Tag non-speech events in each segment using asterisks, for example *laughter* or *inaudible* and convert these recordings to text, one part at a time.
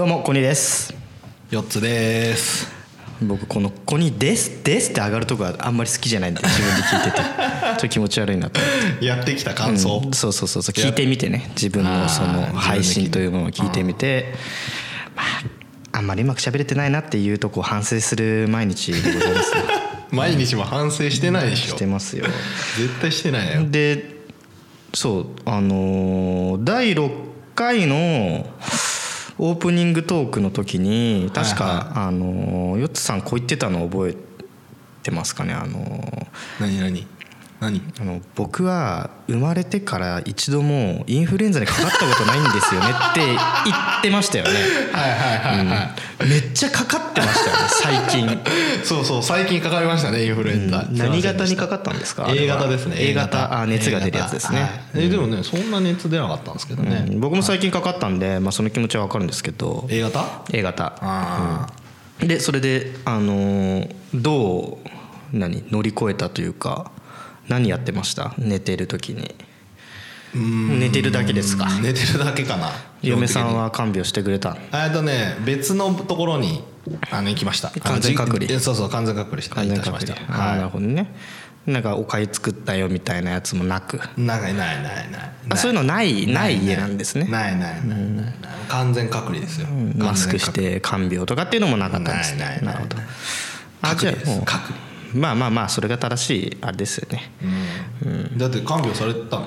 どうもコニーです。4つです。僕この「コニーです」ですって上がるとこはあんまり好きじゃないんで自分で聞いてて。*laughs* ちょっと気持ち悪いなと。やってきた感想、うんそうそうそうそう聞いてみてね。自分のその配信というものを聞いてみて。まああんまりうまく喋れてないなっていうとこを反省する毎日でございますよ。*laughs* 毎日も反省してないでしょ。してますよ。絶対してないよ。でそうあのー第6回のオープニングトークの時に確か、はい。あのーヨッツさんこう言ってたの覚えてますかね？あのー何何？何？あの僕は生まれてから一度もインフルエンザにかかったことないんですよねって言ってましたよね、はいはいはいはい、うん。めっちゃかかってましたよね最近。*laughs* そうそう最近かかりましたねインフルエンザ、うん。何型にかかったんですか？A 型ですね A 型。あ熱が出るやつですね。はい。えでもねそんな熱出なかったんですけどね、うん。僕も最近かかったんで、まあ、その気持ちは分かるんですけど。A 型？A 型。あでそれであのーどう何乗り越えたというか何やってました？寝てる時に。寝てるだけですか？あ寝てるだけかな。嫁さんはは看病してくれたえっとね別のところにあの行きました。完全隔離。そうそう完全隔離して完全いたしました。隔離あーなるはほどね。なんかおかゆ作ったよみたいなやつもなく。いないないないない。あそういうのないない家なんですね。ないないない完全隔離ですよ。マスクして看病とかっていうのもなかったんですね。なるほど。あじゃあもう隔離まあまあまあそれが正しいあれですよね。うん。だって看病されてたの？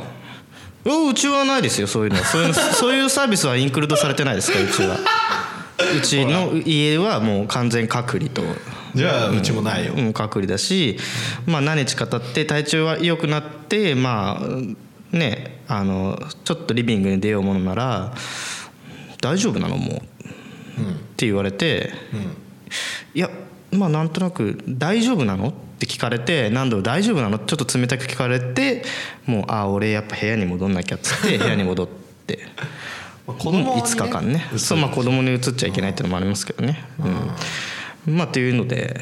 おうちはないですよそういうの。そういうの *laughs* そういうサービスはインクルードされてないですからうちは。うちの家はもう完全隔離と、じゃあうちもないよ。うん、隔離だし、まあ、何日か経って体調は良くなってまあねあのちょっとリビングに出ようものなら「大丈夫なのもう」って言われて「いやまあなんとなく「大丈夫なの?」って聞かれて何度も「大丈夫なの?」ちょっと冷たく聞かれてもう「あ俺やっぱ部屋に戻んなきゃ」っつって部屋に戻って。*laughs* まあ子供はね5日間ね。そうまあ子供に移っちゃいけないっていうのもありますけどね、うん、まあっていうので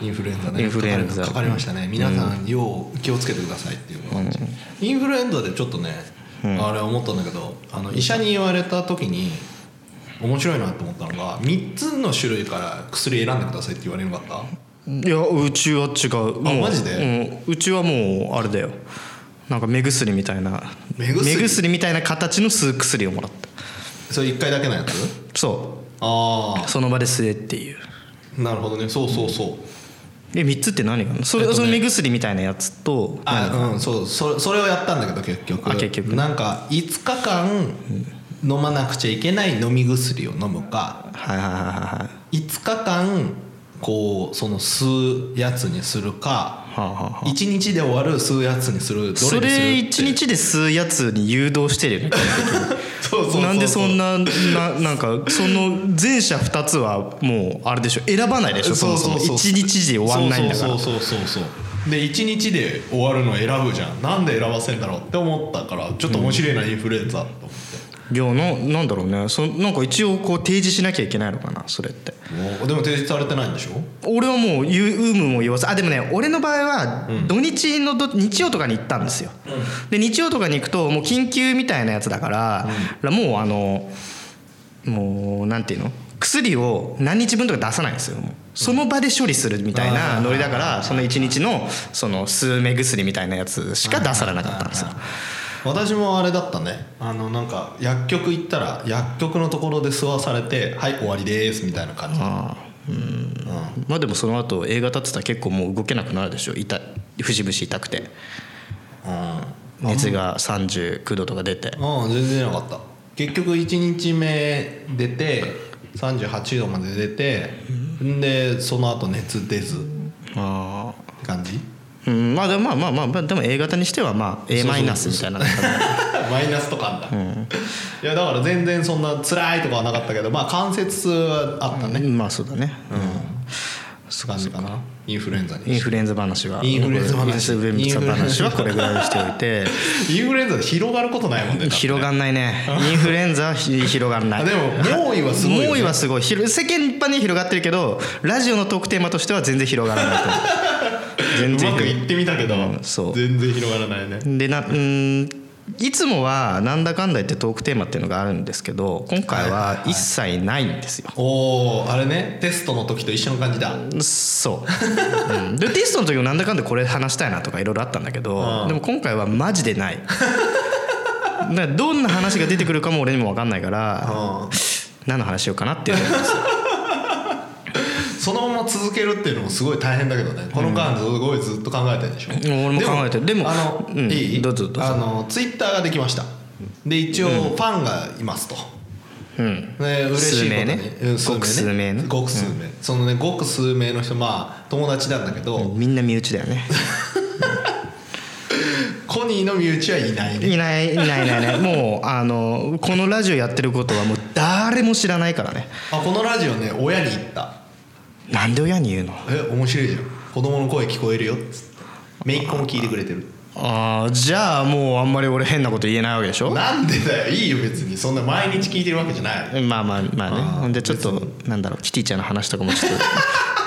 インフルエンザねインフルエンザ。かかりましたね。皆さんよう気をつけてくださいっていう感じ、インフルエンザでちょっとね、あれ思ったんだけどあの医者に言われた時に面白いなと思ったのが3つの種類から薬選んでくださいって言われなかった？いやうちは違う。もうマジで？うん、うちはもうあれだよ。なんか目薬みたいな。目薬？みたいな形の吸う薬をもらった。それ1回だけのやつ？そあうその場で吸えっていう。あなるほどね。そうそうそう。え3つって何がそれ,、えっとね。その目薬みたいなやつとあうんそうそれそれをやったんだけど結局。あ結局なんか5日間飲まなくちゃいけない飲み薬を飲むか。はいはいはいはい5日間こうその吸うやつにするか。はあはあはあ。1日で終わる吸うやつにする。それって。一日で吸うやつに誘導してるよね *laughs* そうそうなんでそんなななんかその前者2つはもうあれでしょ。選ばないでしょそもそも。1日で終わんないんだから。そうそうそうそうそう。で1日で終わるの選ぶじゃん。なんで選ばせんだろうって思ったからちょっと面白いな、インフルエンザと思っていやななんだろうね。そなんか一応こう提示しなきゃいけないのかなそれって。もうでも提示されてないんでしょ？俺はもう言う有無も言わず。あでもね俺の場合は土日のど日曜とかに行ったんですよ、で日曜とかに行くともう緊急みたいなやつだから、もうあのもうなんていうの？薬を何日分とか出さないんですよその場で処理するみたいなノリだからその1日のその数目薬みたいなやつしか出されなかったんですよ私もあれだったね。あのなんか薬局行ったら薬局のところで吸わされて「はい終わりです」みたいな感じ。ああうん。まあでもその後 A 型ってたら結構もう動けなくなるでしょ。痛い。節々痛くて。うん。熱が39度とか出て。うん全然出なかった。結局1日目出て38度まで出てん。でその後熱出ず。あって感じ。あうん。まあでもまあまあまあまあでも A 型にしてはまあ A マイナスみたいなマイナスとかあんだ、いやだから全然そんな辛いとかはなかったけどまあ関節痛はあったね。まあそうだね。って感じかな。インフルエンザに。インフルエンザ話は。インフルエンザ話。インフルエンザ話はこれぐらいにしておいて。*laughs* インフルエンザで広がることないもんね広がんないね。*laughs* インフルエンザはひ広がんない。あでも猛威はすごいよね。猛威はすごい。世間一般には広がってるけどラジオのトークテーマとしては全然広がらないと思う *laughs* 全然。うまくいってみたけど、うんそう。全然広がらないね。でなうんいつもはなんだかんだ言ってトークテーマっていうのがあるんですけど今回は一切ないんですよ。おおあれね？テストの時と一緒の感じだ。そう、うん、でテストの時もなんだかんだこれ話したいなとかいろいろあったんだけど、うん。でも今回はマジでない。どんな話が出てくるかも俺にも分かんないからうん。何の話しようかなっていうのです。よそのまま続けるっていうのもすごい大変だけどね。この間すごいずっと考えてるでしょ、俺も考えてる。でもあの、うん。いい？どうぞどうぞ。あのツイッターができました。で一応ファンがいますと、うん。ね、嬉しいことに。数名ね。うんごく数名ね。ごく数名、そのねごく数名の人まあ友達なんだけど、みんな身内だよね。*laughs* コニーの身内はいないね。いないいないいないいない。もうあのこのラジオやってることはもう誰も知らないからね。あこのラジオね親に言ったなんで親に言うの？え面白いじゃん。子供の声聞こえるよ。っつって。姪っ子も聞いてくれてる。ああじゃあもうあんまり俺変なこと言えないわけでしょ？なんでだよいいよ別に。そんな毎日聞いてるわけじゃない。まあまあまあねほんでちょっとなんだろうキティちゃんの話とかもちょっと。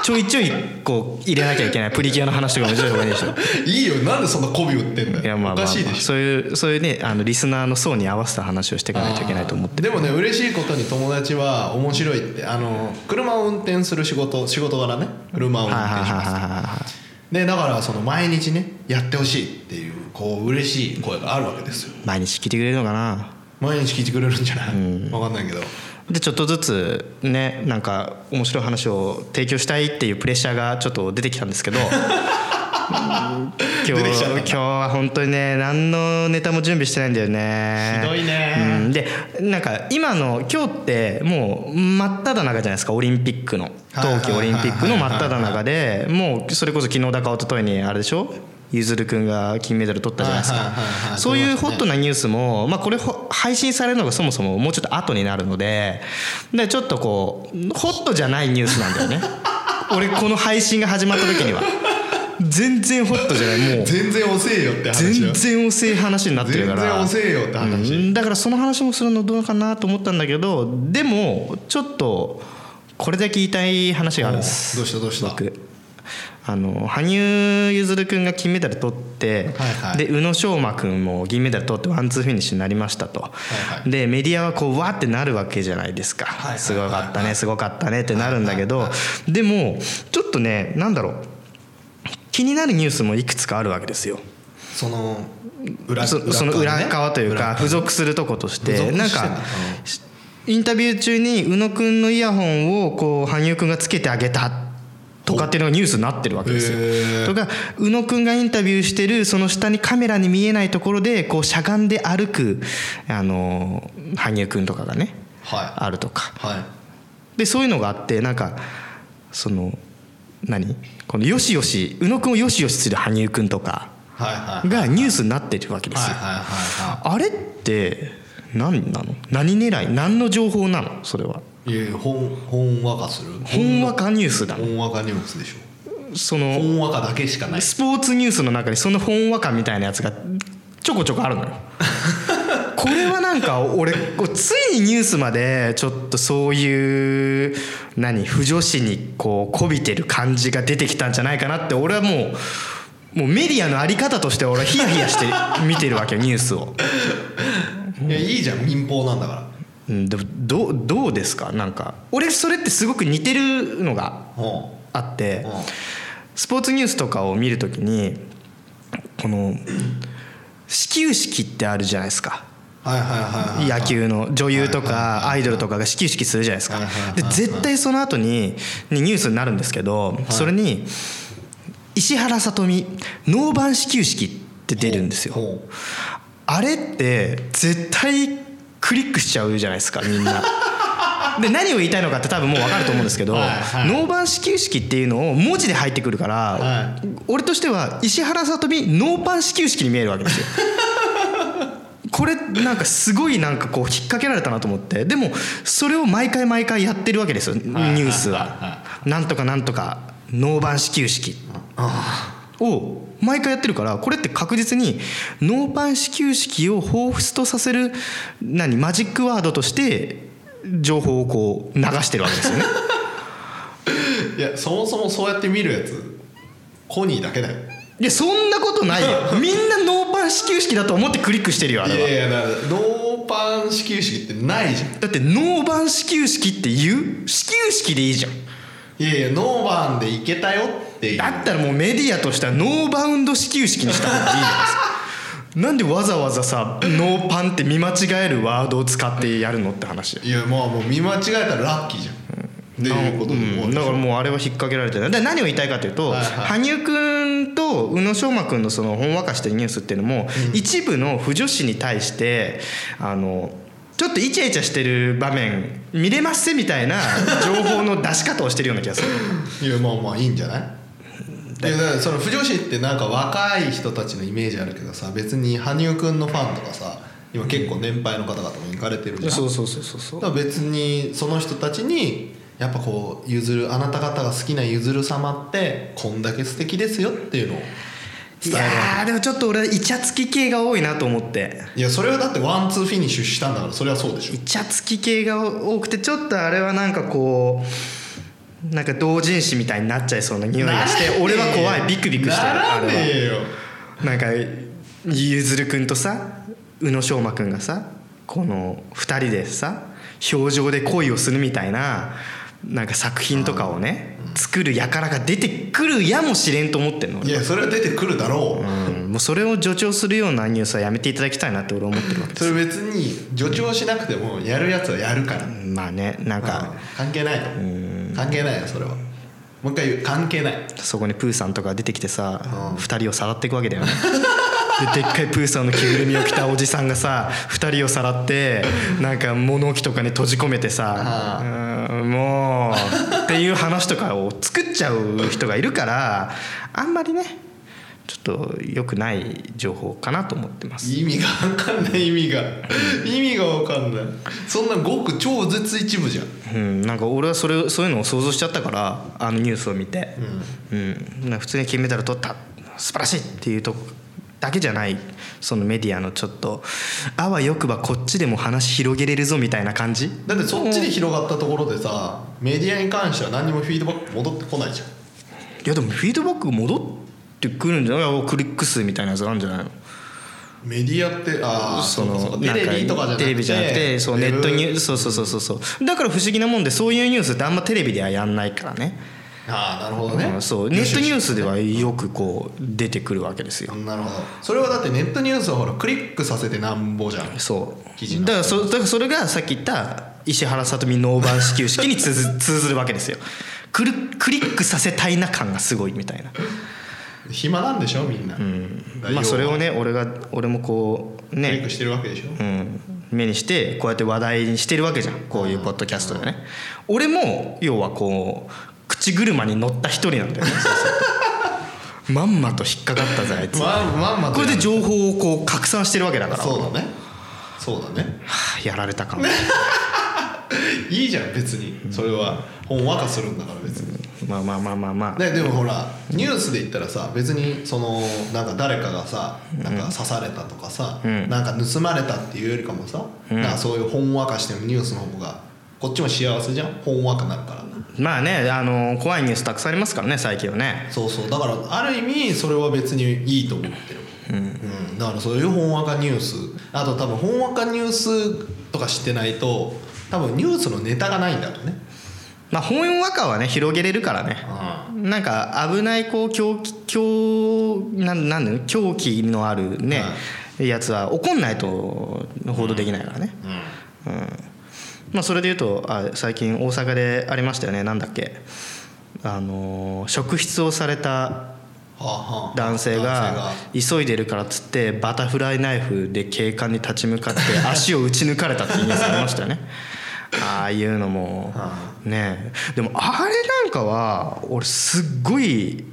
ちょいちょいこう入れなきゃいけないプリキュアの話とかもちょい方がいいでしょ。*laughs* いいよ。なんでそんな媚び売ってんだよ。いやまあまあ、まあ、おかしいでしょ。そういうそういうねあのリスナーの層に合わせた話をしていかないといけないと思って。でもね嬉しいことに友達は面白いって。あの車を運転する仕事仕事柄ね。車を運転しますでだからその毎日ねやってほしいっていうこう嬉しい声があるわけですよ。い毎日聞いてくれるのかな？毎日聞いてくれるんじゃない、わかんないけど。でちょっとずつねなんか面白い話を提供したいっていうプレッシャーがちょっと出てきたんですけど *laughs* 今日今日は本当にね何のネタも準備してないんだよね。ひどいね。うん、でなんか今の今日ってもう真っ只中じゃないですかオリンピックの。冬季オリンピックの真っ只中でもうそれこそ昨日だか一昨日にあれでしょ？ゆずるくんが金メダル取ったじゃないですか。はいそういうホットなニュースも、まあ、これほ配信されるのがそもそももうちょっと後になるのででちょっとこうホットじゃないニュースなんだよね。*laughs* 俺この配信が始まった時には全然ホットじゃないもう。*laughs* 全然遅えよって話よ。全然遅い話になってるから。全然遅えよって話、うんだからその話もするのどうかなと思ったんだけどでもちょっとこれだけ言いたい話があるんです。どうしたどうした？僕あの羽生結弦君が金メダル取って、はいはい。で宇野昌磨君も銀メダル取ってワンツーフィニッシュになりましたと、はいでメディアはこうわーってなるわけじゃないですか、いはいはいすごかったねすごかったねってなるんだけど、でもちょっとねなんだろう気になるニュースもいくつかあるわけですよ。その裏そその裏側というか付属するとことしてなんかインタビュー中に宇野くんのイヤホンをこう羽生くんがつけてあげたとかっていうのがニュースになってるわけですへよ。ー。とか宇野くんがインタビューしてるその下にカメラに見えないところでこうしゃがんで歩くあの羽生くんとかがねはあるとか。いはい。でそういうのがあってなんかその何？このよしよし宇野くんをよしよしする羽生くんとかがニュースになってるわけですよ。あれって何なの？何狙い？何の情報なの？それは。いはいいやいやほんほんわかする？ほんわかニュースだ。ほんわかニュースでしょ。ほそのんわかだけしかない。スポーツニュースの中にそのほんわかみたいなやつがちょこちょこあるのよ *laughs* これはなんか俺ついにニュースまでちょっとそういう何不女子にこうこびてる感じが出てきたんじゃないかなって俺はもうもうメディアのあり方として俺はヒヤヒヤして見てるわけよニュースを。いやいいじゃん民放なんだから。うん、でもどうどうですか？なんか俺それってすごく似てるのがほあってスポーツニュースとかを見るときにこの始球式ってあるじゃないですか野球の女優とかアイドルとかが始球式するじゃないですか。で絶対その後ににニュースになるんですけどそれに石原さとみノーバン始球式って出るんですよ。あれって絶対クリックしちゃうじゃないですかみんな。*laughs* で何を言いたいのかって多分もう分かると思うんですけど、ノーバン始球式っていうのを文字で入ってくるから、は俺としては石原さとみノーパン始球式に見えるわけですよ。*laughs* これなんかすごいなんかこう引っ掛けられたなと思って。でもそれを毎回毎回やってるわけですよニュースは。なんとかなんとかノーバン始球式。を毎回やってるからこれって確実にノーパン始球式を彷彿とさせる何マジックワードとして情報をこう流してるわけですよね。*laughs* いやそもそもそうやって見るやつコニーだけだよいやそんなことないよ。*laughs* みんなノーパン始球式だと思ってクリックしてるよあれは。いやいやノーパン始球式ってないじゃん。だってノーバン始球式って言う？始球式でいいじゃん。いやいやノーバンでいけたよってだったらもうメディアとしてはノーバウンド始球式にした方がいいじゃないです。かなんでわざわざさノーパンって見間違えるワードを使ってやるのって話いやまあもう見間違えたらラッキーじゃんっていうことでうん、だからもうあれは引っ掛けられてるで何を言いたいかというと、はいはい。羽生君と宇野昌磨君のそのほんわかしてるニュースっていうのも、一部の不女子に対してあのちょっとイチャイチャしてる場面見れますせみたいな情報の出し方をしてるような気がする。*laughs* いやまあまあいいんじゃない？いやだからその腐女子ってなんか若い人たちのイメージあるけどさ別に羽生くんのファンとかさ今結構年配の方々も行かれてるじゃん。そうそうそうそうそう。別にその人たちにやっぱこうゆずるあなた方が好きなゆずる様ってこんだけ素敵ですよっていうのをい伝えるわやーでもちょっと俺はイチャつき系が多いなと思って。けいやそれはだってワンツーフィニッシュしたんだからそれはそうでしょ。イチャつき系が多くてちょっとあれはなんかこうなんか同人誌みたいになっちゃいそうな匂いがして俺は怖い。ビクビクしてるならねえよなんかゆずるくんとさ宇野昌磨くんがさこの2人でさ表情で恋をするみたいななんか作品とかをね作る輩が出てくるやもしれんと思ってんの。いやそれは出てくるだろう、うん、もうそれを助長するようなニュースはやめていただきたいなって俺は思ってるわけです。それ別に助長しなくてもやるやつはやるから、まあねなんか関係ないと。関係ないよそれは。もう一回言う。関係ない。そこにプーさんとか出てきてさうん。2人をさらっていくわけだよね。ででっかいプーさんの着ぐるみを着たおじさんがさ2人をさらってなんか物置とかに閉じ込めてさうんもうっていう話とかを作っちゃう人がいるからあんまりねちょっと良くない情報かなと思ってます。意味が分かんない意味が。意味が分かんない。そんなごく超絶一部じゃん。うん、なんか俺はそれそういうのを想像しちゃったからあのニュースを見て、うん。なんか普通に金メダル取った。素晴らしいっていうとこだけじゃないそのメディアのちょっとあわよくばこっちでも話広げれるぞみたいな感じ。だってそっちで広がったところでさメディアに関しては何にもフィードバック戻ってこないじゃん。いやでもフィードバック戻ってくるんじゃない？クリック数みたいなやつあるんじゃない？のメディアってああそのテレビとかじゃなくて。テレビじゃなくてそうネットニュースそうそうそうそうそう。だから不思議なもんでそういうニュースってあんまテレビではやんないからねああなるほどね。うんそう。ネットニュースではよくこう出てくるわけですよ。なるほど。それはだってネットニュースはほらクリックさせてなんぼじゃん。そう。記事だからそだからそれがさっき言った石原さとみノーバン始球式に通ず *laughs* 通ずるわけですよ。クリクリックさせたいな感がすごいみたいな、暇なんでしょみんな、だからまあ、それをね俺が俺もこうね。クリックしてるわけでしょ、うん、目にしてこうやって話題にしてるわけじゃん。こういうポッドキャストでね。俺も要はこう口車に乗った一人なんだよね。*laughs* まんまと引っかかったぜあいつ。まあまんまとこれで情報をこう拡散してるわけだから。そうだね。そうだね。はあやられたかも。*laughs* いいじゃん別に。それは。ほんわかするんだから別に。まあまあまあまあまあ。ね、でもほらニュースで言ったらさ別にそのなんか誰かがさなんか刺されたとかさ、ん。なんか盗まれたっていうよりかもさ、なんかそういうほんわかしてるニュースの方がこっちも幸せじゃん。ほんわかなるからまあねあの怖いニュースたくさんありますからね最近はね。そうそう。だからある意味それは別にいいと思ってる、うん。だからそういうほんわかニュース。あと多分ほんわかニュースとか知ってないと多分ニュースのネタがないんだろうね。まあ本和歌はね広げれるからね。なんか危ないこう狂気狂なんなん狂気のあるね、やつは怒んないと報道できないからね、うん。うんまあそれでいうとあ最近大阪でありましたよね。なんだっけ。あのー職質をされた男性が急いでるからっつってバタフライナイフで警官に立ち向かって *laughs* 足を打ち抜かれたってニュースありましたよね。*laughs* ああいうのもねでもあれなんかは俺すっごい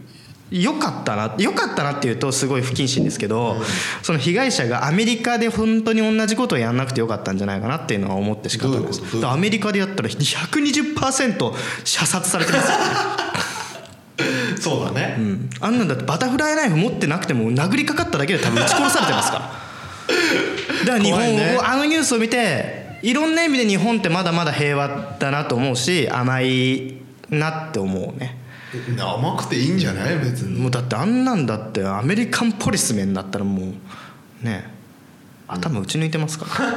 良かったな良かったなっていうとすごい不謹慎ですけど、その被害者がアメリカで本当に同じことをやんなくてよかったんじゃないかなっていうのは思ってしかったです。どういうアメリカでやったら120%射殺されてます。よ *laughs* そうだね、うん。あんなんだってバタフライナイフ持ってなくても殴りかかっただけで多分撃ち殺されてますから。*laughs* だから日本ね。あのニュースを見ていろんな意味で日本ってまだまだ平和だなと思うし甘いなって思うね甘くていいんじゃない？別に。もうだってあんなんだってアメリカンポリスメンだったらもうね頭打ち抜いてますから、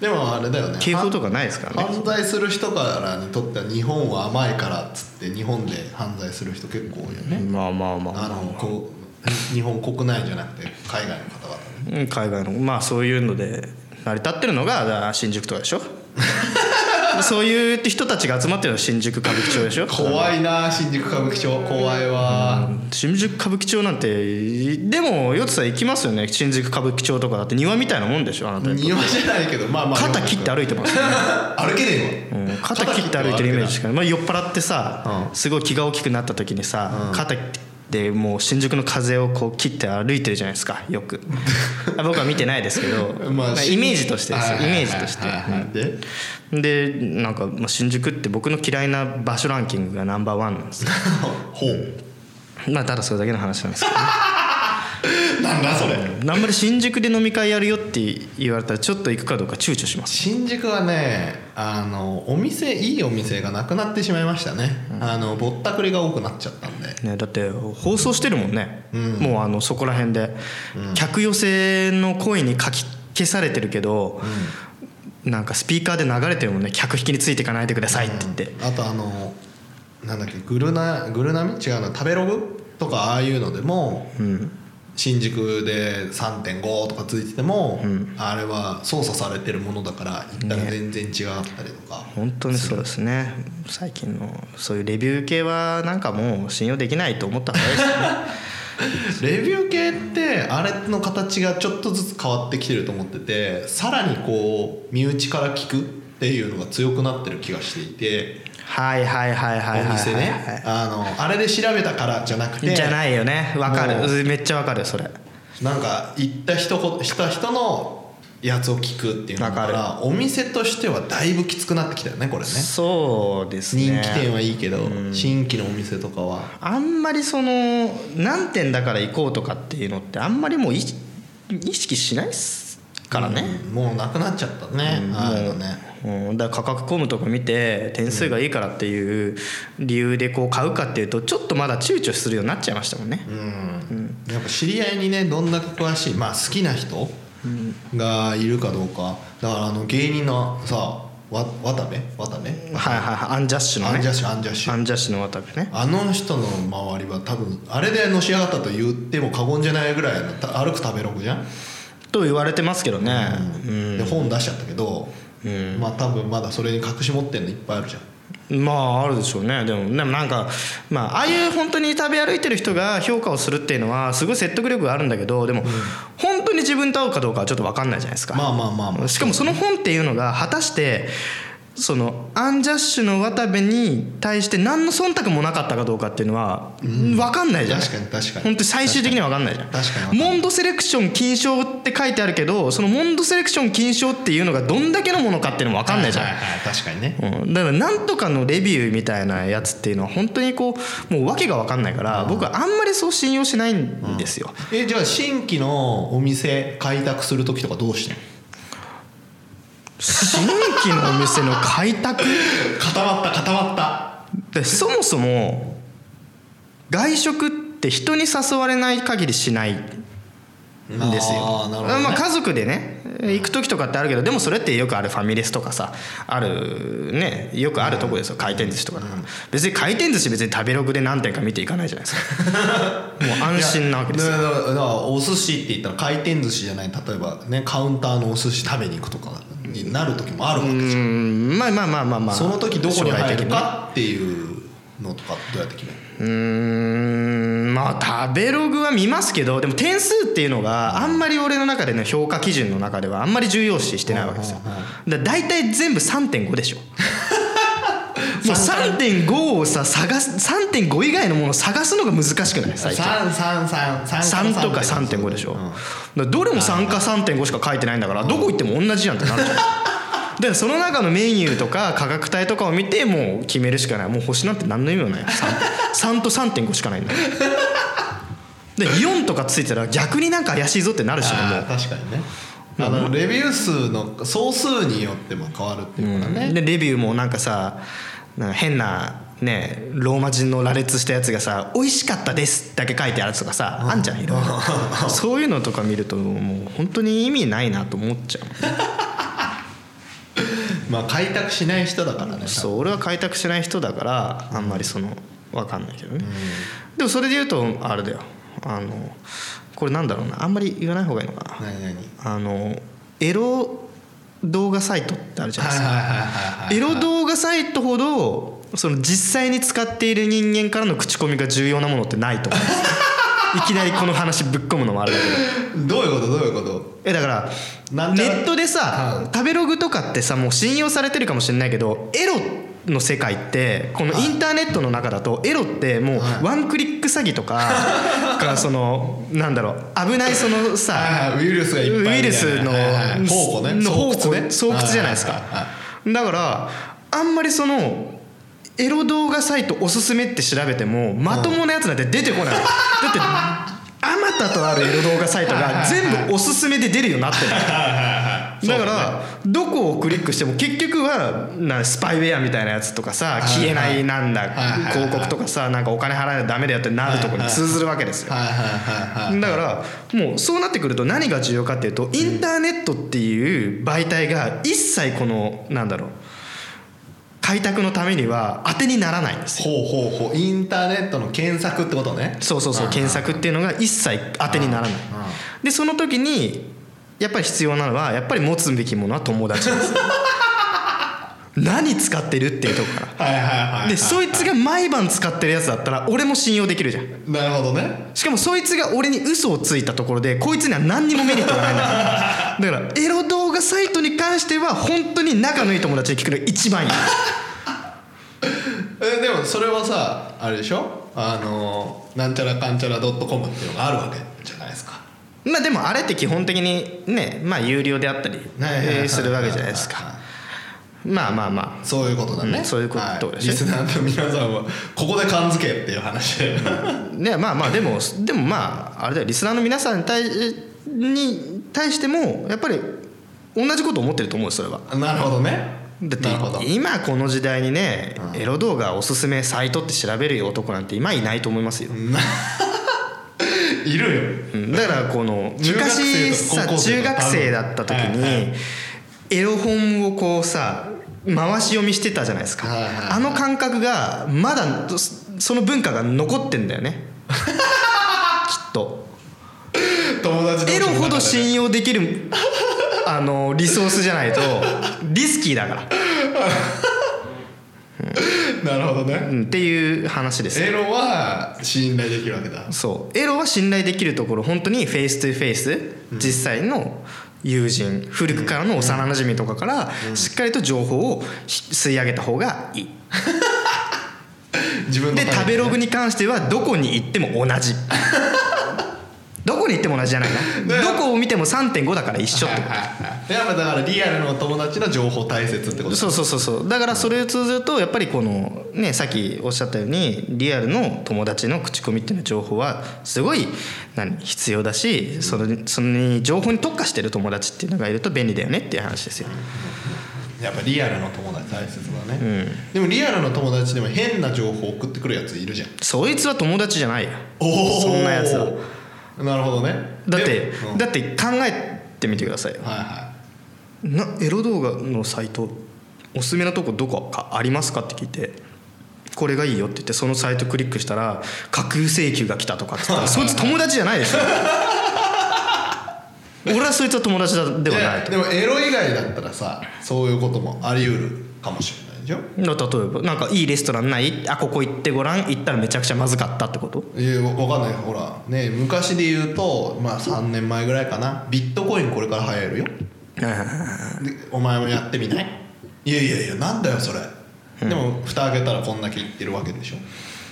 *laughs* でもあれだよね。警報とかないですからね。犯罪する人からにとっては日本は甘いからっつって日本で犯罪する人結構多いよね、まあまあまあ。あのこう日本国内じゃなくて海外の方々ね。うん海外の。まあそういうので成り立ってるのが新宿とかでしょ *laughs* そういう人たちが集まってるのが新宿歌舞伎町でしょ？怖いな新宿歌舞伎町。怖いわ。新宿歌舞伎町なんてでもよつさん行きますよね？新宿歌舞伎町とかだって庭みたいなもんでしょあなた。庭じゃないけどまあまあ。肩切って歩いてますよね。*laughs* 歩けねえわ、うん肩切って歩いてるイメージしかない、まあ、酔っ払ってさ、うん。すごい気が大きくなった時にさ、肩でもう新宿の風をこう切って歩いてるじゃないですかよく。あ *laughs* 僕は見てないですけど、まあ、イメージとしてです。よイメージとして。ででなんかまあ新宿って僕の嫌いな場所ランキングがナンバーワンなんですよ。*laughs* ほう。まあただそれだけの話なんですけど、*laughs* *laughs* なんだそれ。あんまり新宿で飲み会やるよって言われたらちょっと行くかどうか躊躇します。新宿はねあのお店いいお店がなくなってしまいましたね、あのぼったくりが多くなっちゃったんで。ね、だって放送してるもんね、もうあのそこら辺で、客寄せの声にかき消されてるけど、なんかスピーカーで流れてるもんね。客引きについていかないでくださいって言って、あとあのなんだっけグルナグルナミ？違うの食べログ？とかああいうのでも、新宿で3.5とかついてても、あれは操作されてるものだから行ったら全然違ったりとか、本当にそうですね。最近のそういうレビュー系はなんかもう信用できないと思った方がいいですね。*laughs* レビュー系ってあれの形がちょっとずつ変わってきてると思っててさらにこう身内から聞くっていうのが強くなってる気がしていてはいはいはいはいお店ね。あのあれで調べたからじゃなくて。じゃないよね。わかる。めっちゃわかるそれ。なんか行った人ほした人のやつを聞くっていうのだかわらお店としてはだいぶきつくなってきたよねこれね。そうですね。人気店はいいけど新規のお店とかは。あんまりその何点だから行こうとかっていうのってあんまりもう意識意識しないっすからね、うん。もうなくなっちゃったね。ああいうのねうん、だから価格コムとか見て点数がいいからっていう理由でこう買うかっていうとちょっとまだ躊躇するようになっちゃいましたもんね、うん。やっぱ知り合いにねどんだけ詳しいまあ好きな人がいるかどうか。だからあの芸人のさわ渡部？渡部？はいはいはい。アンジャッシュのね。アンジャッシュアンジャッシュ。アンジャッシュの渡部ね。あの人の周りは多分あれでのし上がったと言っても過言じゃないぐらいのた歩く食べログじゃん、と言われてますけどね、うん。で本出しちゃったけど、まあ多分まだそれに隠し持ってんのいっぱいあるじゃん。まああるでしょうね。でもでもなんかまあああいう本当に食べ歩いてる人が評価をするっていうのはすごい説得力があるんだけどでも本当に自分と合うかどうかはちょっと分かんないじゃないですか、まあまあまあまあ。しかもその本っていうのが果たしてそのアンジャッシュの渡部に対して何の忖度もなかったかどうかっていうのは分かんないじゃん。確かに確かに。本当に最終的には分かんないじゃん。確かにモンドセレクション金賞って書いてあるけどそのモンドセレクション金賞っていうのがどんだけのものかっていうのも分かんないじゃん。はいはいはい確かにね。うん、だからなんとかのレビューみたいなやつっていうのは本当にこうもう訳が分かんないから僕はあんまりそう信用しないんですよ、えじゃあ新規のお店開拓する時とかどうしてんの？新規のお店の開拓？固まった固まった。でそもそも外食って人に誘われない限りしないんですよ。ね。まあ家族でね行く時とかってあるけどでもそれってよくあるファミレスとかさあるねよくあるとこですよ。回転寿司とか、別に回転寿司別に食べログで何点か見ていかないじゃないですか。*laughs* もう安心なわけですよ。だからお寿司って言ったら回転寿司じゃない例えばねカウンターのお寿司食べに行くとかになる時もあるわけじゃん。うんまあまあまあまあまあその時どこに入るかっていうのとかどうやって決めるうーんまあ食べログは見ますけどでも点数っていうのがあんまり俺の中での評価基準の中ではあんまり重要視してないわけですよ。だ大体全部3.5でしょ。*laughs* もう3.5をさ探す3.5以外のものを探すのが難しくない？最近。3とか3.5でしょ、だからどれも3か3.5しか書いてないんだからどこ行っても同じじゃんってなるじゃん *laughs* でその中のメニューとか価格帯とかを見てもう決めるしかない。もう星なんて何の意味もない。3, 3と3.5しかないんだよで4とかついてたら逆になんか怪しいぞってなるしねもあー確かにね。あのレビュー数の総数によっても変わるっていうかう、ね、でレビューもなんかさなんか変なねローマ人の羅列したやつがさ「美味しかったです」だけ書いてあるやつとかさあんじゃんいろいろ。*laughs* そういうのとか見るともう本当に意味ないなと思っちゃうまあ開拓しない人だからねそう俺は開拓しない人だからあんまりその分かんないけどね、でもそれで言うとあれだよ。あのこれなんだろうな。あんまり言わない方がいいのかな。何何？あのエロ動画サイトってあるじゃないですか、エロ動画サイトほどその実際に使っている人間からの口コミが重要なものってないと思うんですよ *laughs* いきなりこの話ぶっ込むのもあれだけど。どういうこと？どういうこと？えだからネットでさはい食べログとかってさもう信用されてるかもしれないけどエロの世界ってこのインターネットの中だとエロってもうはい。ワンクリック詐欺とか *laughs* かそのなんだろう危ないそのさウイルスがいっぱいウイルスの宝庫ね。の宝庫巣窟じゃないですか。だからあんまりそのエロ動画サイトおすすめって調べてもまともなやつなんて出てこない。だってあまたとあるエロ動画サイトが全部おすすめで出るようになってる。*laughs* だからどこをクリックしても結局はなスパイウェアみたいなやつとかさい消えないなんだ広告とかさなんかお金払わないとダメだよってなるところに通ずるわけですよ。だからもうそうなってくると何が重要かっていうとインターネットっていう媒体が一切このなんだろう開拓のためには当てにならないんですよ。ほうほうほう。インターネットの検索ってことね。そうそうそう検索っていうのが一切当てにならない。でその時にやっぱり必要なのはやっぱり持つべきものは友達です *laughs* 何使ってるっていうところかはいはいはいはい。らでそいつが毎晩使ってるやつだったら俺も信用できるじゃん。なるほどね。しかもそいつが俺に嘘をついたところでこいつには何にもメリットがないんだから *laughs* だからエロ動画サイトに関しては本当に仲のいい友達に聞くのが一番いい。*laughs* えでもそれはさあれでしょ？あのなんちゃらかんちゃらドットコムっていうのがあるわけじゃないですか。まあでもあれって基本的にねまあ有料であったりするわけじゃないですかまあまあまそういうことだね、うんそういうことはい。でしょ。リスナーの皆さんはここで感づけっていう話。ねまあまあでもでもまああれだよ。リスナーの皆さんに対に対してもやっぱり同じこと思ってると思うよそれは。なるほどね。だって今この時代にねエロ動画おすすめサイトって調べる男なんて今いないと思いますよ。*laughs* いるよ。うん。だからこの昔とさ中学生だった時はいはにエロ本をこうさ回し読みしてたじゃないですか。あの感覚がまだそその文化が残ってんだよね。*laughs* きっと。友達エロほど信用できるあのリソースじゃないと *laughs* リスキーだから、*laughs* なるほどね。うんっていう話ですよ。エロは信頼できるわけだ。そう。エロは信頼できるところ本当に face to face実際の友人古くからの幼なじみとかからしっかりと情報をひ吸い上げた方がいい。*laughs* 自分ので食べログに関してはどこに行っても同じどこに行っても同じじゃないな。ね。どこを見ても3.5だから一緒ってこはいはいはい。やっぱだからリアルの友達の情報大切ってこと。とそうそうそうそう。だからそれを通ずるとやっぱりこのねさっきおっしゃったようにリアルの友達の口コミっていうの情報はすごい何必要だしそのそのに情報に特化してる友達っていうのがいると便利だよねっていう話ですよ。やっぱリアルの友達大切だね、でもリアルの友達でも変な情報送ってくるやついるじゃん。そいつは友達じゃないよ。おそんなやつはなるほどね。だってでうん。だって考えてみてくださいよ。はいはなエロ動画のサイトおすすめのとこどこかありますかって聞いてこれがいいよって言ってそのサイトクリックしたら架空請求が来たとかって言ったらそいつ友達じゃないでしょ。*laughs* 俺はそいつは友達だでいはないやでもエロ以外だったらさそういうこともあり得るかもしれないでしょと例えばなんかいいレストランない？あここ行ってごらん？行ったらめちゃくちゃまずかったってこと？いやわかんないほらね昔で言うとまあ3年前ぐらいかな。ビットコインこれから流行るよ。でお前もやってみない？いやいやいやなんだよそれ、でも蓋開けたらこんだけいってるわけでしょ。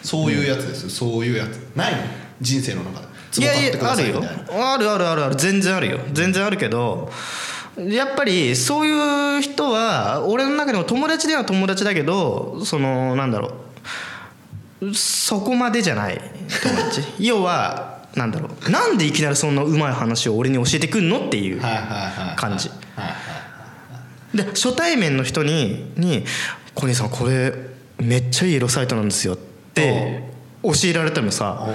そういうやつですよ、そういうやつ。ないの？人生の中で。いやいやあるよ。あるあるあるある。全然あるよ。全然あるけどやっぱりそういう人は俺の中でも友達では友達だけどそのなんだろう。そこまでじゃない友達 *laughs* 要はなんだろう。なんでいきなりそんなうまい話を俺に教えてくんのっていう感じ。で初対面の人に「に小西さんこれめっちゃいいエロサイトなんですよって教えられてもさ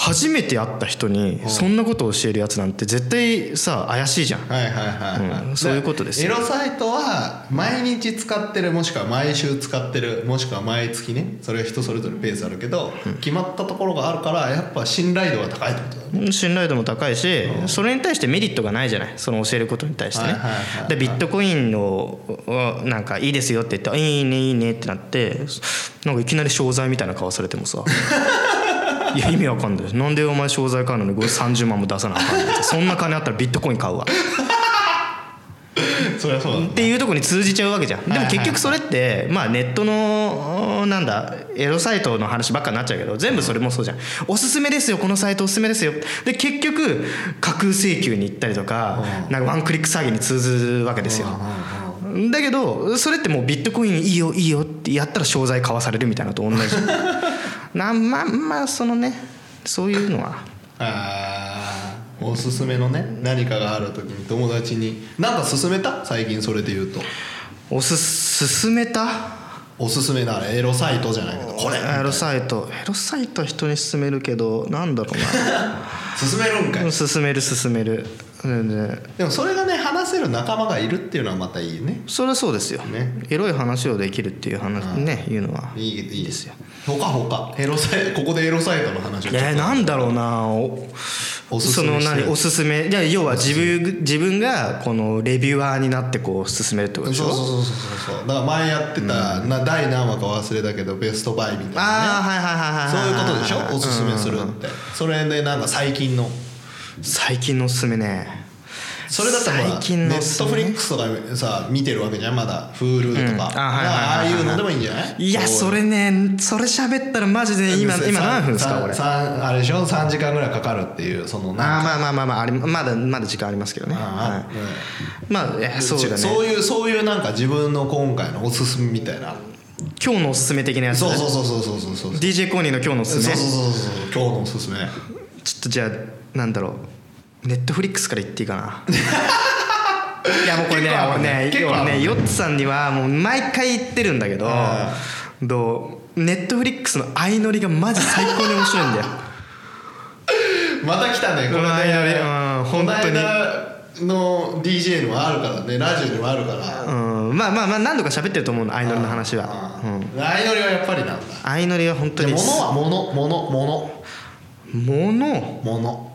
初めて会った人にそんなことを教えるやつなんて絶対さ怪しいじゃん。はいはいはいはい、うんそういうことですよ。エロサイトは毎日使ってるもしくは毎週使ってるもしくは毎月ね。それは人それぞれペースあるけど、決まったところがあるからやっぱ信頼度が高いってことだね。信頼度も高いしそれに対してメリットがないじゃない？その教えることに対してね。はいはいはいはい。でビットコインををなんかいいですよって言ってあいいねいいねってなってなんかいきなり商材みたいな顔されてもさ *laughs* いや意味わかんない。なんでお前商材買うのに30万も出さなあかんの？そんな金あったらビットコイン買うわ。そりゃそうだ、ね、っていうところに通じちゃうわけじゃん。でも結局それってまあネットのなんだエロサイトの話ばっかになっちゃうけど全部それもそうじゃん。おすすめですよこのサイトおすすめですよ。で結局架空請求に行ったりとかなんかワンクリック詐欺に通ずるわけですよ。だけどそれってもうビットコインいいよいいよってやったら商材買わされるみたいなのと同じなんまあまあそのねそういうのは。あーおすすめのね何かがある時に友達に何か勧めた？最近それで言うと。おすすめた？おすすめなエロサイトじゃないけどこれ。エロサイト。エロサイトは人に勧めるけどなんだろうな。*laughs* 勧めるんかい。進める進める全然。でもそれがね話せる仲間がいるっていうのはまたいいね。それはそうですよ、ね。エロい話をできるっていう話ねいうのは。いいいいですよ。ほかほか。エロサイここでエロサイトの話をえー、なんだろうな。おおすすそのめして。何おすすめ。いや要は自分自分がこのレビュアーになってこう進めるってことでしょ？そうそうそうそうそうだから前やってた、な第何話か忘れたけどベストバイみたいな、ね、ああはいはいはいはいそういうことでしょ？はいおすすめするって。それでなんか最近の最近のおすすめね。それだったらほら最近のネットフリックスとかさ見てるわけじゃんまだ。Hulu とか、うん。あああいうのでもいいんじゃない？いやそれねそれ喋ったらマジで今今何分ですかあれでしょ？3時間ぐらいかかるっていうそのあーまあまあまあまあありまだまだ時間ありますけどね。まあそうだね。そういうそういうなんか自分の今回のおすすめみたいな。今日のおすすめ的なやつ？ねそうそうそうそうそうそうそう。DJ コーニーの今日のおすすめ？そうそうそうそう。今日のおすすめ。ちょっとじゃあなんだろう。ネットフリックスから言っていいかな。*laughs* いやもうこれね俺ね結構ねヨッツさんにはもう毎回言ってるんだけどあどう？ネットフリックスの相乗りがマジ最高に面白いんだよ。*laughs* また来たねこれねうんいやいやうん本当に。間の DJ にもあるからねラジオにもあるから。うん。まあまあまあ何度か喋ってると思うの相乗りの話は。うん。相乗りはやっぱりなんだ。相乗りは本当にで物は物物。物？物。物？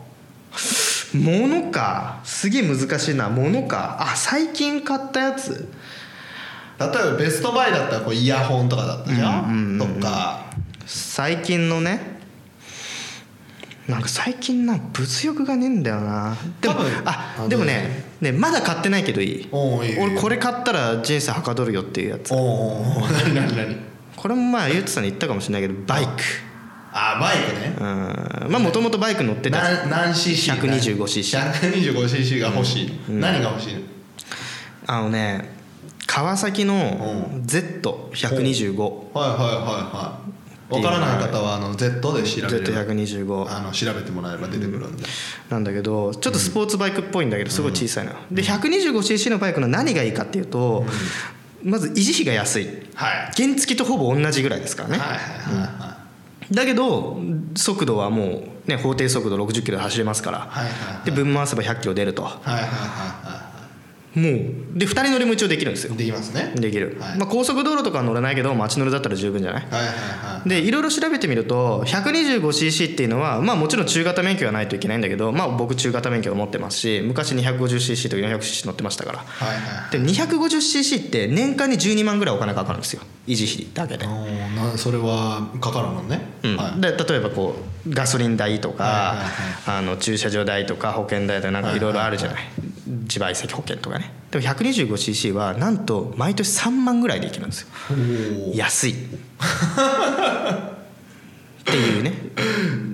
物か？すげえ難しいな。物か？あ最近買ったやつ？例えばベストバイだったらこうイヤホンとかだったじゃん,、とか。最近のね。なんか最近な物欲がねえんだよな。でもああでもねねまだ買ってないけどいい。俺これ買ったら人生はかどるよっていうやつ。おお何何何？これもまあゆうつさんに言ったかもしれないけどバイクあバイクね。うん。まあもともとバイク乗ってた。何何 cc 125cc 125cc が欲しい、何が欲しいの？あのね川崎の Z125 はいはいはいはい。分からない方はあの Z で調べれば。Z125 あの調べてもらえば出てくるんで、なんだけどちょっとスポーツバイクっぽいんだけどすごい小さいの、で 125cc のバイクの何がいいかっていうと、まず維持費が安い。はい。原付とほぼ同じぐらいですからね、はいはいはいはいだけど速度はもうね法定速度60キロで走れますから、はいはいはい。で分回せば100キロ出ると。もはいはいはいはうで2人乗りも一応できるんですよ。いできますね。できる、はい。まあ、高速道路とかは乗れないけど街乗りだったら十分じゃない？はいはいはい。でいろいろ調べてみると 125cc っていうのはまあもちろん中型免許がないといけないんだけどまあ僕中型免許を持ってますし昔 250cc と 400cc 乗ってましたから。はいはいで 250cc って年間に12万ぐらいお金かかるんですよ。維持費だけで、なそれはかかるもんね、うん。はい。で例えばこうガソリン代とか、はいはいあの駐車場代とか保険代とかなんかいろいろあるじゃない,、自賠責保険とかね。でも 125cc はなんと毎年3万ぐらいでいけるんですよ。安い。っていうね。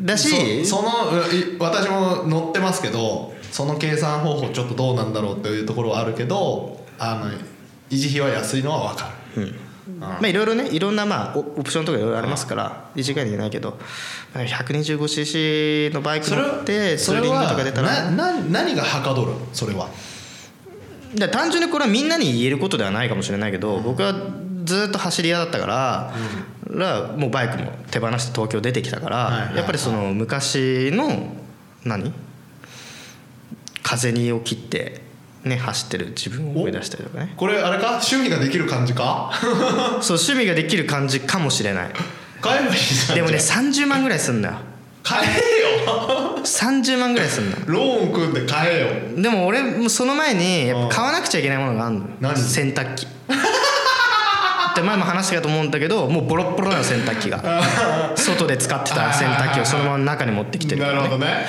だしそそのい私も乗ってますけどその計算方法ちょっとどうなんだろうっていうところはあるけどあの維持費は安いのは分かる、まあいろいろねいろんなまあオオプションとかいろいろありますから一概に言えないけど 125cc のバイクそれ乗ってツーリングとか出たらなな何がはかどる？それは。で単純にこれはみんなに言えることではないかもしれないけど、僕はずっと走り屋だったから、らもうバイクも手放して東京出てきたから、はい。やっぱりその昔の何？風にを切ってね走ってる自分を思い出したりとかね。これあれか？趣味ができる感じか？*laughs* そう趣味ができる感じかもしれない。買えばいいでもねじゃ30万ぐらいすんだよ。あ買えよ！30万ぐらいすんだよ。ローン組んで買えよ。でも俺もその前にやっぱ買わなくちゃいけないものがあるの洗濯機。って前も話したと思うんだけどもうボロッボロなの洗濯機が。*laughs* 外で使ってた洗濯機をそのまま中に持ってきてるから、ね。なるほどね。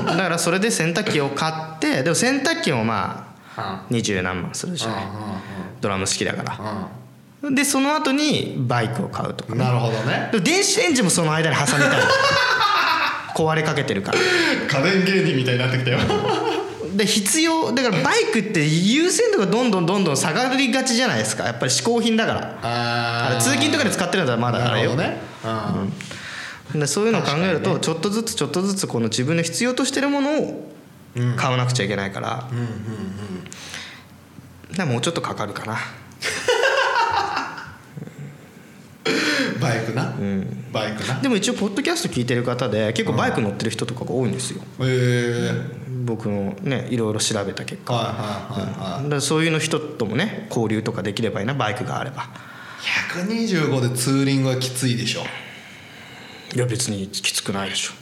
うん。だからそれで洗濯機を買ってでも洗濯機もまあ二十何万するじゃない。ドラム式だから。でその後にバイクを買うとか。ねなるほどね。電子レンジもその間に挟みたい。*laughs* 壊れかけてるから。家電芸人みたいになってきたよ。で必要だからバイクって優先度がどんどんどんどん下がりがちじゃないですか。やっぱり嗜好品だから。あ通勤とかで使ってるんだったらまだあれよ、ね。でそういうのを考えるとちょっとずつちょっとずつこの自分の必要としてるものを買わなくちゃいけないから、だからもうちょっとかかるかな。*laughs* バイクな？バイクな？でも一応ポッドキャスト聞いてる方で結構バイク乗ってる人とかが多いんですよ。へえ。僕のねいろいろ調べた結果。はそういうの人ともね交流とかできればいいなバイクがあれば。125でツーリングはきついでしょ。いや別にきつくないでしょ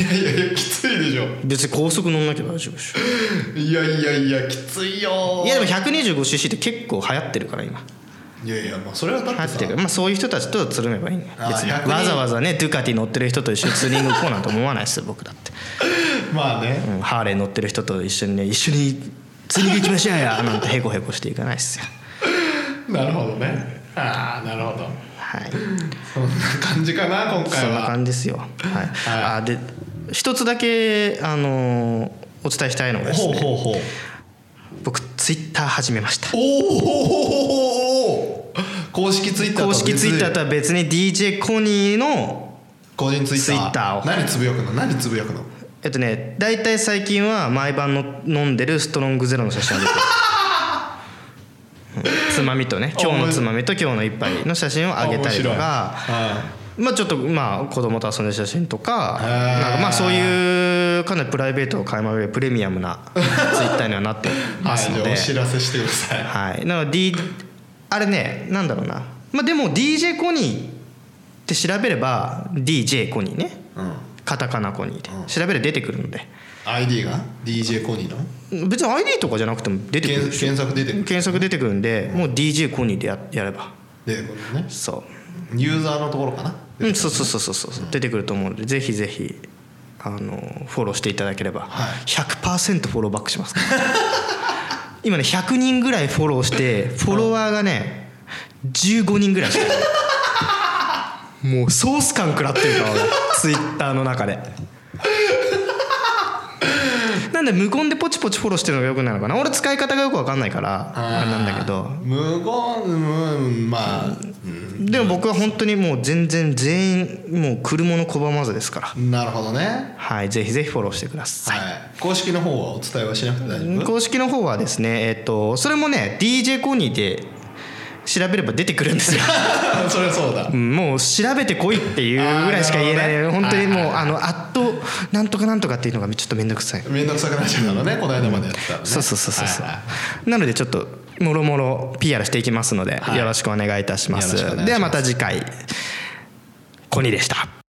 いやいやいやきついでしょ。別に高速乗んなきゃ大丈夫でしょ。いやいやいやきついよいやでも 125cc って結構流行ってるから今。いやいやまあそれはだってまあそういう人たちとつるめばいいんだよあー別に100わざわざねドゥカティ乗ってる人と一緒にツーリング行こうなんて思わないですよ僕だって、まあね。うん、ハーレー乗ってる人と一緒にね一緒にツーリング行きましょうやなんてヘコヘコしていかないですよ。*laughs* なるほどね。ああなるほどはい。そんな感じかな今そんな回は感じですよ。はい、はい。あで一つだけあのーお伝えしたいのがですね。ほうほうほう。僕ツイッター始めました。おお公式ツイッターと公式ツイッターとは別に DJ コニーの個人ツイッター。を。何つぶやくの？何つぶやくの？えっとね大体最近は毎晩の飲んでるストロングゼロの写真を出てつまみとね *laughs* 今日のつまみと今日の一杯の写真をあげたりとかまあちょっとまあ子供と遊んでる写真とかなんかまあそういうかなりプライベートを垣間見るプレミアムなツイッターにはなってますので、はい。お知らせしてください。はい、なので、D、あれねなんだろうな。まあでも DJ コニーって調べれば DJ コニーね。うん。カタカナコニーで調べれば出てくるので ID が？DJ コニーの？別に ID とかじゃなくても出てくる検検索出てくる？検索出てくるんでもう DJ コニーでややれば。出てくるね。そユーザーのところかな？う、うん、そうそうそうそうそう。出てくると思うのでぜひぜひあのフォローしていただければ、はい。100%フォローバックしますから。*laughs* 今ね100人ぐらいフォローしてフォロワーがね15人ぐらいしか *laughs* もうソース感食らってるから俺。ツイッターの中でなんで無言でポチポチフォローしてるのがよくないのかな。俺使い方がよく分かんないからあれなんだけど。無言うんまあ、うん、でも僕は本当にもう全然全員もう来るもの拒まずですから。なるほどね。はいぜひぜひフォローしてください、はい。公式の方はお伝えはしなくて大丈夫？公式の方はですねえっとそれもね DJ コニーで調べれば出てくるんですよ。*laughs* それはそうだ。うんもう調べてこいっていうぐらいしか言えない。ね。本当にもうはいあのあっとなんとかなんとかっていうのがちょっと面倒くさい。面倒くさくなっちゃうからね、この間までやってたらね。そうそうそうそうそう。はいはい。なのでちょっともろもろ PR していきますのではい。よろしくお願いいたします。よろしくお願いします。ではまた次回。コニーでした